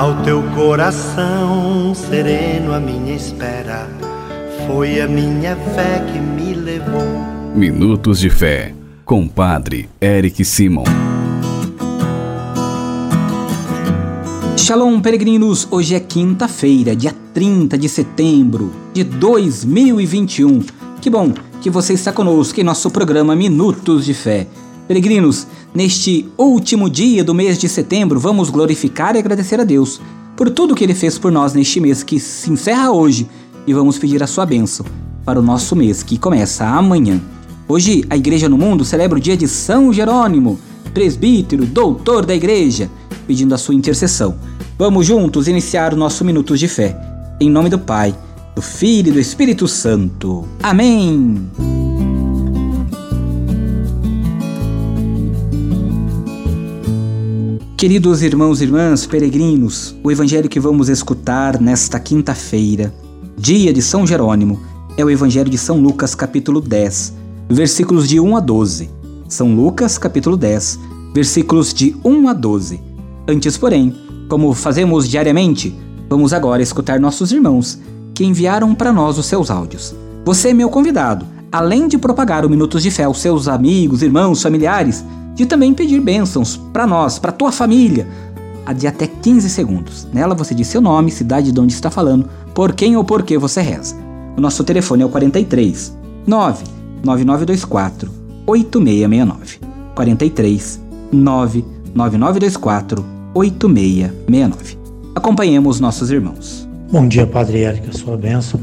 Ao teu coração sereno, a minha espera foi a minha fé que me levou. Minutos de Fé, com Padre Eric Simon. Shalom, peregrinos! Hoje é quinta-feira, dia 30 de setembro de 2021. Que bom que você está conosco em nosso programa Minutos de Fé. Peregrinos, neste último dia do mês de setembro, vamos glorificar e agradecer a Deus por tudo que Ele fez por nós neste mês que se encerra hoje e vamos pedir a sua bênção para o nosso mês que começa amanhã. Hoje, a Igreja no Mundo celebra o dia de São Jerônimo, presbítero, doutor da Igreja, pedindo a sua intercessão. Vamos juntos iniciar o nosso Minutos de Fé. Em nome do Pai, do Filho e do Espírito Santo. Amém. Queridos irmãos e irmãs, peregrinos, o evangelho que vamos escutar nesta quinta-feira, dia de São Jerônimo, é o evangelho de São Lucas, capítulo 10, versículos de 1 a 12. São Lucas, capítulo 10, versículos de 1 a 12. Antes, porém, como fazemos diariamente, vamos agora escutar nossos irmãos que enviaram para nós os seus áudios. Você é meu convidado, além de propagar o Minutos de Fé aos seus amigos, irmãos, familiares, de também pedir bênçãos para nós, para tua família, de até 15 segundos. Nela você diz seu nome, cidade de onde está falando, por quem ou por que você reza. O nosso telefone é o 43 99924 8669. 43 99924 8669. Acompanhemos nossos irmãos. Bom dia, Padre Érica, sua bênção.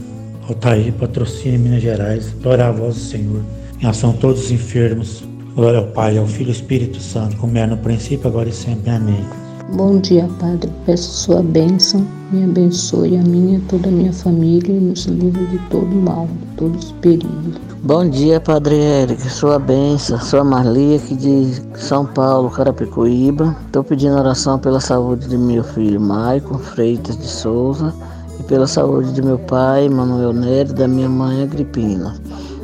Altair, patrocínio Minas Gerais. Glória a vós, Senhor. Em ação todos os enfermos. Glória ao Pai, ao Filho e ao Espírito Santo, como era no princípio, agora e sempre. Amém. Bom dia, Padre. Peço sua bênção. Me abençoe a minha e toda a minha família e nos livre de todo mal, de todos os perigos. Bom dia, Padre Érico. Sua benção, sua Marlia, aqui de São Paulo, Carapicuíba. Estou pedindo oração pela saúde de meu filho Maicon Freitas de Souza e pela saúde de meu pai, Manuel Nery, da minha mãe Agripina.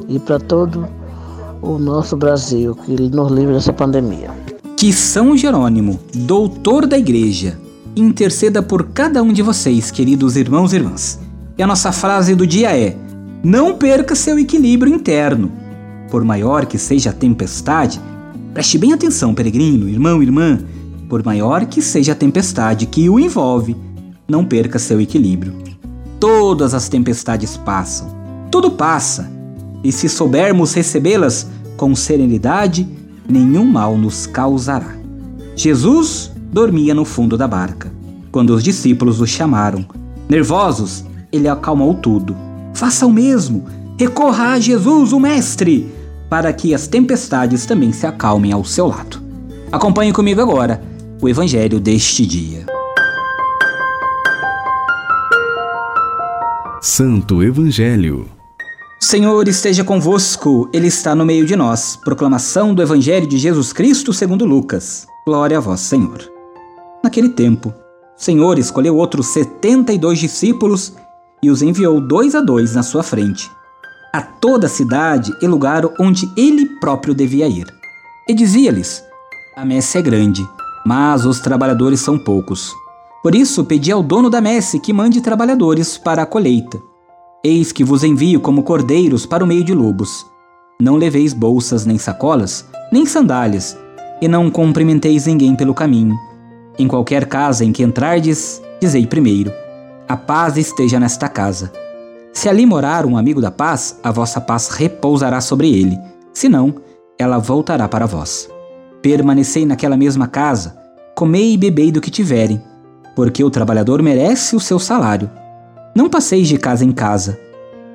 E para todo o nosso Brasil, que ele nos livre dessa pandemia. Que São Jerônimo, doutor da igreja, interceda por cada um de vocês, queridos irmãos e irmãs. E a nossa frase do dia é: não perca seu equilíbrio interno. Por maior que seja a tempestade, preste bem atenção, peregrino, irmão, irmã. Por maior que seja a tempestade que o envolve, não perca seu equilíbrio. Todas as tempestades passam, tudo passa, e se soubermos recebê-las com serenidade, nenhum mal nos causará. Jesus dormia no fundo da barca. Quando os discípulos o chamaram, nervosos, ele acalmou tudo Faça o mesmo. Recorra a Jesus, o Mestre, para que as tempestades também se acalmem ao seu lado. Acompanhe comigo agora o Evangelho deste dia. Santo Evangelho. Senhor esteja convosco, Ele está no meio de nós. Proclamação do Evangelho de Jesus Cristo segundo Lucas. Glória a vós, Senhor. Naquele tempo, o Senhor escolheu outros setenta e dois discípulos e os enviou dois a dois na sua frente, a toda a cidade e lugar onde ele próprio devia ir. E dizia-lhes: A messe é grande, mas os trabalhadores são poucos. Por isso pedi ao dono da messe que mande trabalhadores para a colheita. Eis que vos envio como cordeiros para o meio de lobos. Não leveis bolsas nem sacolas, nem sandálias, e não cumprimenteis ninguém pelo caminho. Em qualquer casa em que entrardes, dizei primeiro: a paz esteja nesta casa. Se ali morar um amigo da paz, a vossa paz repousará sobre ele, senão, ela voltará para vós. Permanecei naquela mesma casa, comei e bebei do que tiverem, porque o trabalhador merece o seu salário. Não passeis de casa em casa.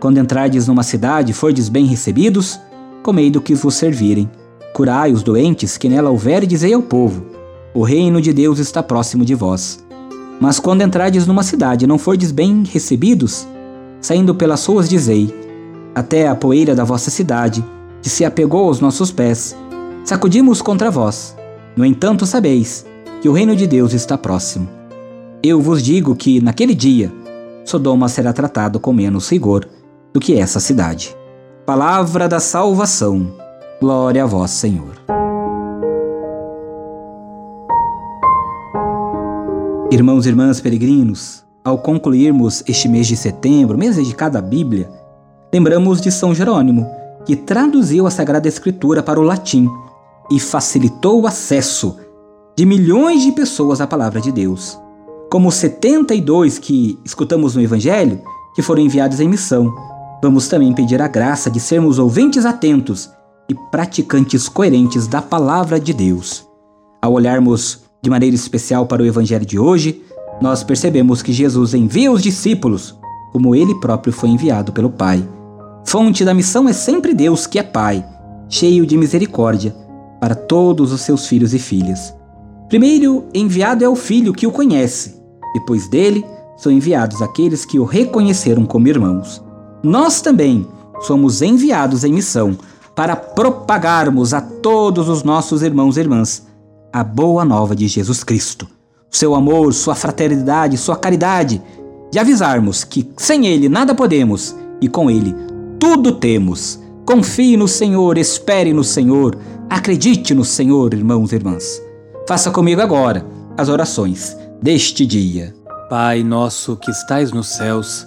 Quando entrardes numa cidade e fordes bem recebidos, comei do que vos servirem. Curai os doentes que nela houver e dizei ao povo: O reino de Deus está próximo de vós. Mas quando entrardes numa cidade e não fordes bem recebidos, saindo pelas ruas dizei, até a poeira da vossa cidade, que se apegou aos nossos pés, sacudimos contra vós. No entanto, sabeis que o reino de Deus está próximo. Eu vos digo que, naquele dia, Sodoma será tratado com menos rigor do que essa cidade. Palavra da salvação. Glória a vós, Senhor. Irmãos e irmãs peregrinos, ao concluirmos este mês de setembro, mês dedicado à Bíblia, lembramos de São Jerônimo, que traduziu a Sagrada Escritura para o latim e facilitou o acesso de milhões de pessoas à palavra de Deus. Como os 72 que escutamos no Evangelho, que foram enviados em missão, vamos também pedir a graça de sermos ouvintes atentos e praticantes coerentes da palavra de Deus. Ao olharmos de maneira especial para o Evangelho de hoje, nós percebemos que Jesus envia os discípulos como ele próprio foi enviado pelo Pai. Fonte da missão é sempre Deus, que é Pai, cheio de misericórdia para todos os seus filhos e filhas. Primeiro enviado é o filho que o conhece, depois dele são enviados aqueles que o reconheceram como irmãos. Nós também somos enviados em missão para propagarmos a todos os nossos irmãos e irmãs a boa nova de Jesus Cristo, seu amor, sua fraternidade, sua caridade, de avisarmos que sem Ele nada podemos e com Ele tudo temos. Confie no Senhor, espere no Senhor, acredite no Senhor, irmãos e irmãs. Faça comigo agora as orações deste dia. Pai nosso que estais nos céus,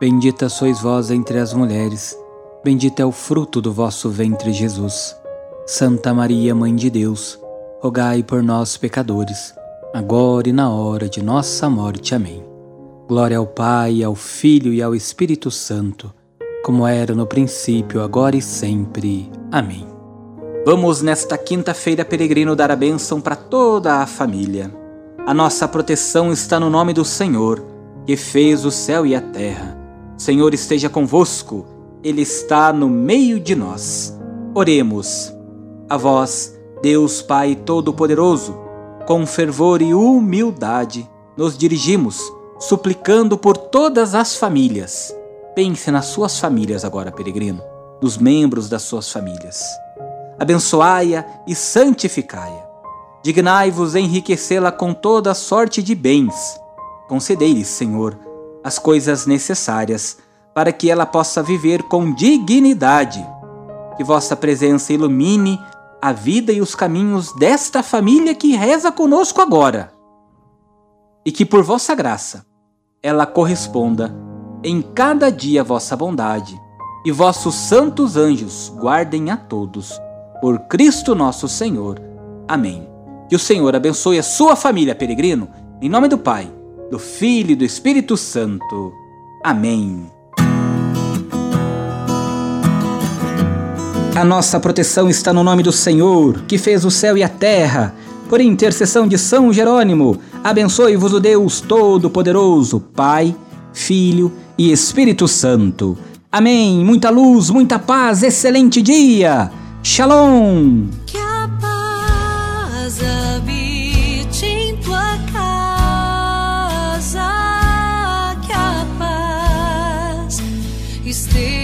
Bendita sois vós entre as mulheres, bendito é o fruto do vosso ventre, Jesus. Santa Maria, Mãe de Deus, rogai por nós, pecadores, agora e na hora de nossa morte. Amém. Glória ao Pai, ao Filho e ao Espírito Santo, como era no princípio, agora e sempre. Amém. Vamos nesta quinta-feira, peregrino, dar a bênção para toda a família. A nossa proteção está no nome do Senhor, que fez o céu e a terra. Senhor esteja convosco, Ele está no meio de nós. Oremos. A vós, Deus Pai Todo-Poderoso, com fervor e humildade, nos dirigimos, suplicando por todas as famílias. Pense nas suas famílias agora, peregrino, nos membros das suas famílias. Abençoai-a e santificai-a. Dignai-vos enriquecê-la com toda sorte de bens. Concedei-lhe, Senhor, as coisas necessárias para que ela possa viver com dignidade. Que vossa presença ilumine a vida e os caminhos desta família que reza conosco agora. E que por vossa graça ela corresponda em cada dia a vossa bondade, e vossos santos anjos guardem a todos. Por Cristo nosso Senhor. Amém. Que o Senhor abençoe a sua família, peregrino, em nome do Pai, do Filho e do Espírito Santo. Amém. A nossa proteção está no nome do Senhor, que fez o céu e a terra. Por intercessão de São Jerônimo, abençoe-vos o Deus Todo-Poderoso, Pai, Filho e Espírito Santo. Amém. Muita luz, muita paz, excelente dia. Shalom. Que a paz habite casa,